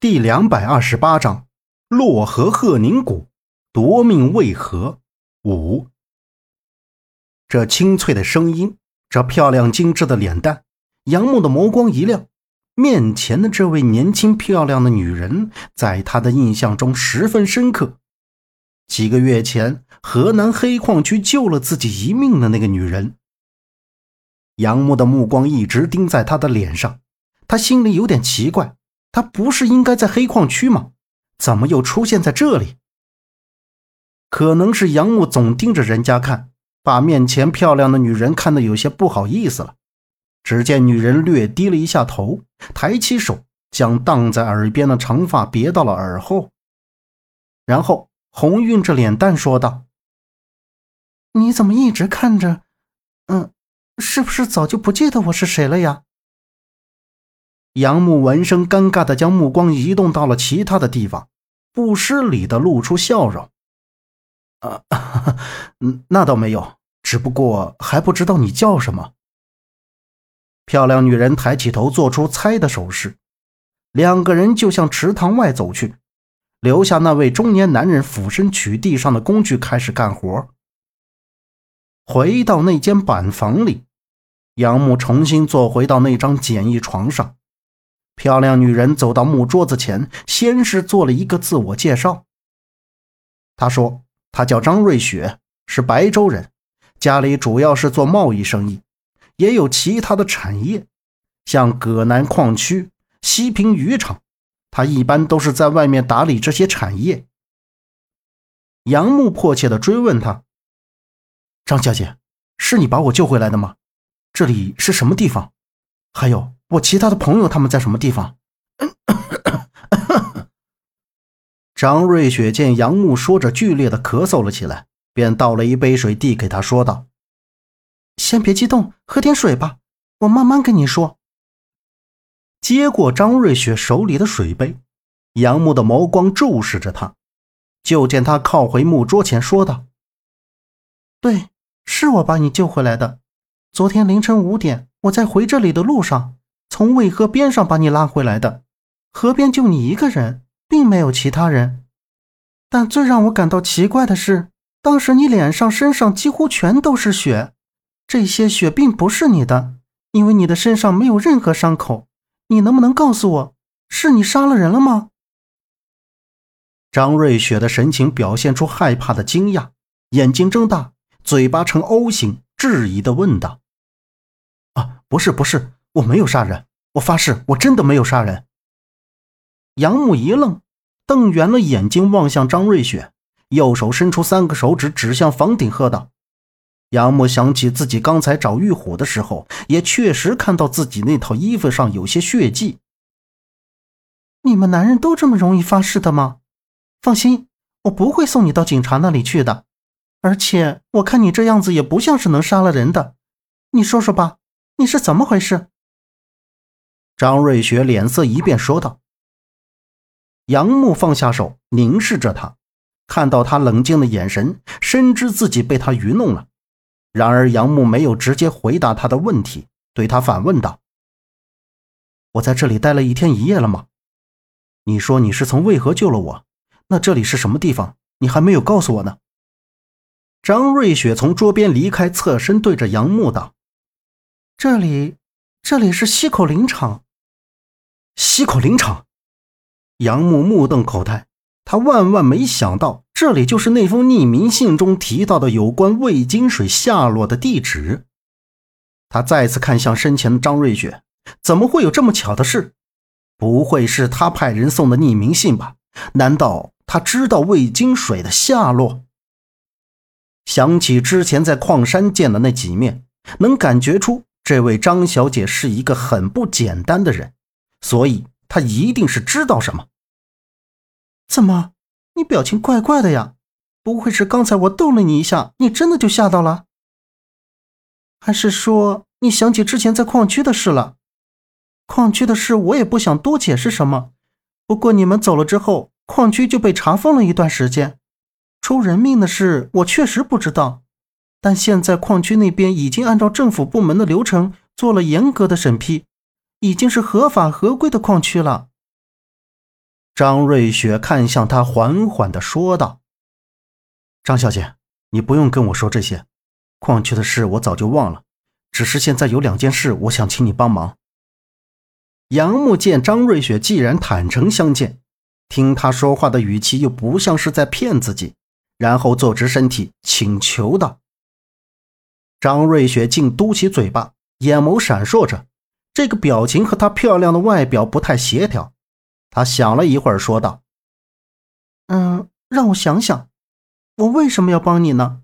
第两百二十八章：洛河鹤宁谷夺命为何？五。这清脆的声音，这漂亮精致的脸蛋，杨木的眸光一亮。面前的这位年轻漂亮的女人，在他的印象中十分深刻。几个月前，河南黑矿区救了自己一命的那个女人。杨木的目光一直盯在她的脸上，他心里有点奇怪。他不是应该在黑矿区吗？怎么又出现在这里？可能是杨木总盯着人家看，把面前漂亮的女人看得有些不好意思了。只见女人略低了一下头，抬起手将荡在耳边的长发别到了耳后，然后红晕着脸蛋说道：“你怎么一直看着？嗯，是不是早就不记得我是谁了呀？”杨木闻声，尴尬的将目光移动到了其他的地方，不失礼的露出笑容：“啊，嗯，那倒没有，只不过还不知道你叫什么。”漂亮女人抬起头，做出猜的手势。两个人就向池塘外走去，留下那位中年男人俯身取地上的工具，开始干活。回到那间板房里，杨木重新坐回到那张简易床上。漂亮女人走到木桌子前，先是做了一个自我介绍。她说：“她叫张瑞雪，是白州人，家里主要是做贸易生意，也有其他的产业，像葛南矿区、西平渔场。她一般都是在外面打理这些产业。”杨木迫切地追问她：“张小姐，是你把我救回来的吗？这里是什么地方？还有？”我其他的朋友他们在什么地方？张瑞雪见杨木说着，剧烈的咳嗽了起来，便倒了一杯水递给他，说道：“先别激动，喝点水吧，我慢慢跟你说。”接过张瑞雪手里的水杯，杨木的眸光注视着他，就见他靠回木桌前，说道：“对，是我把你救回来的。昨天凌晨五点，我在回这里的路上。”从渭河边上把你拉回来的，河边就你一个人，并没有其他人。但最让我感到奇怪的是，当时你脸上、身上几乎全都是血，这些血并不是你的，因为你的身上没有任何伤口。你能不能告诉我，是你杀了人了吗？张瑞雪的神情表现出害怕的惊讶，眼睛睁大，嘴巴呈 O 型，质疑的问道：“，不是，不是。”我没有杀人，我发誓，我真的没有杀人。杨木一愣，瞪圆了眼睛望向张瑞雪，右手伸出三个手指指向房顶，喝道：“杨木想起自己刚才找玉虎的时候，也确实看到自己那套衣服上有些血迹。你们男人都这么容易发誓的吗？放心，我不会送你到警察那里去的。而且我看你这样子也不像是能杀了人的。你说说吧，你是怎么回事？”张瑞雪脸色一变，说道：“杨木放下手，凝视着他，看到他冷静的眼神，深知自己被他愚弄了。然而，杨木没有直接回答他的问题，对他反问道：‘我在这里待了一天一夜了吗？你说你是从渭河救了我，那这里是什么地方？你还没有告诉我呢。’”张瑞雪从桌边离开，侧身对着杨木道：“这里，这里是西口林场。”西口林场，杨木目瞪口呆，他万万没想到，这里就是那封匿名信中提到的有关魏金水下落的地址。他再次看向身前的张瑞雪，怎么会有这么巧的事？不会是他派人送的匿名信吧？难道他知道魏金水的下落？想起之前在矿山见的那几面，能感觉出这位张小姐是一个很不简单的人。所以，她一定是知道什么。怎么，你表情怪怪的呀？不会是刚才我逗了你一下，你真的就吓到了？还是说你想起之前在矿区的事了？矿区的事我也不想多解释什么。不过你们走了之后，矿区就被查封了一段时间。出人命的事我确实不知道，但现在矿区那边已经按照政府部门的流程做了严格的审批。已经是合法合规的矿区了。张瑞雪看向他，缓缓的说道：“张小姐，你不用跟我说这些，矿区的事我早就忘了。只是现在有两件事，我想请你帮忙。”杨木见张瑞雪既然坦诚相见，听他说话的语气又不像是在骗自己，然后坐直身体请求道：“张瑞雪竟嘟起嘴巴，眼眸闪烁着，这个表情和她漂亮的外表不太协调。”她想了一会儿，说道：“嗯，让我想想，我为什么要帮你呢？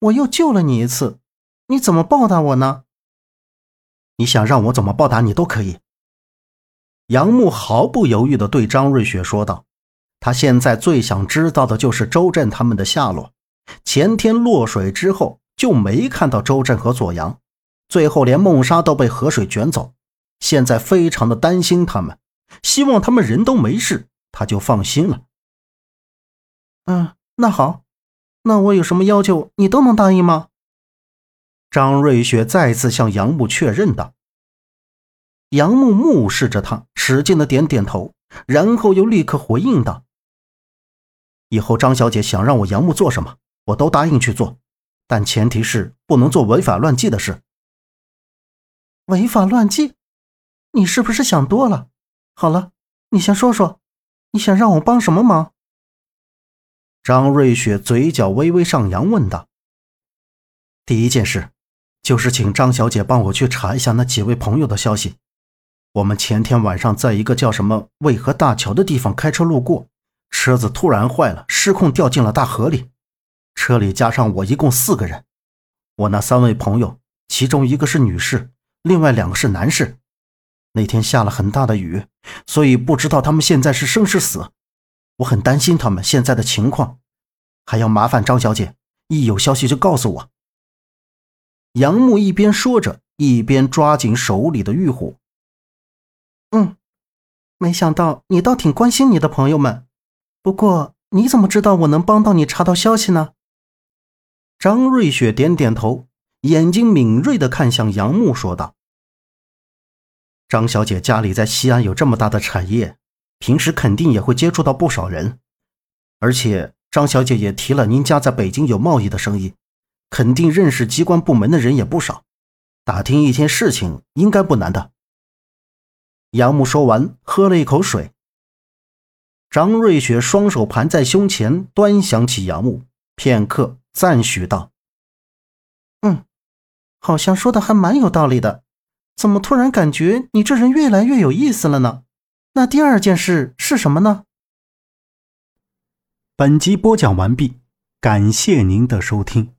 我又救了你一次，你怎么报答我呢？你想让我怎么报答你都可以。”杨木毫不犹豫地对张瑞雪说道：“他现在最想知道的就是周震他们的下落。前天落水之后就没看到周震和左阳，最后连梦莎都被河水卷走，现在非常的担心他们。”希望他们人都没事，他就放心了。嗯，那好，那我有什么要求，你都能答应吗？张瑞雪再次向杨木确认道。杨木目视着他，使劲的点点头，然后又立刻回应道：“以后张小姐想让我杨木做什么，我都答应去做，但前提是不能做违法乱纪的事。”违法乱纪？你是不是想多了？好了，你先说说，你想让我帮什么忙？张瑞雪嘴角微微上扬，问道：“第一件事，就是请张小姐帮我去查一下那几位朋友的消息。我们前天晚上在一个叫什么渭河大桥的地方开车路过，车子突然坏了，失控掉进了大河里。车里加上我一共四个人，我那三位朋友，其中一个是女士，另外两个是男士。”那天下了很大的雨，所以不知道他们现在是生是死。我很担心他们现在的情况，还要麻烦张小姐，一有消息就告诉我。杨木一边说着，一边抓紧手里的玉壶。嗯，没想到你倒挺关心你的朋友们。不过你怎么知道我能帮到你查到消息呢？张瑞雪点点头，眼睛敏锐地看向杨木，说道。张小姐家里在西安有这么大的产业，平时肯定也会接触到不少人，而且张小姐也提了您家在北京有贸易的生意，肯定认识机关部门的人也不少，打听一件事情应该不难的。杨木说完，喝了一口水。张瑞雪双手盘在胸前，端详起杨木，片刻赞许道：“嗯，好像说的还蛮有道理的。”怎么突然感觉你这人越来越有意思了呢？那第二件事是什么呢？本集播讲完毕，感谢您的收听。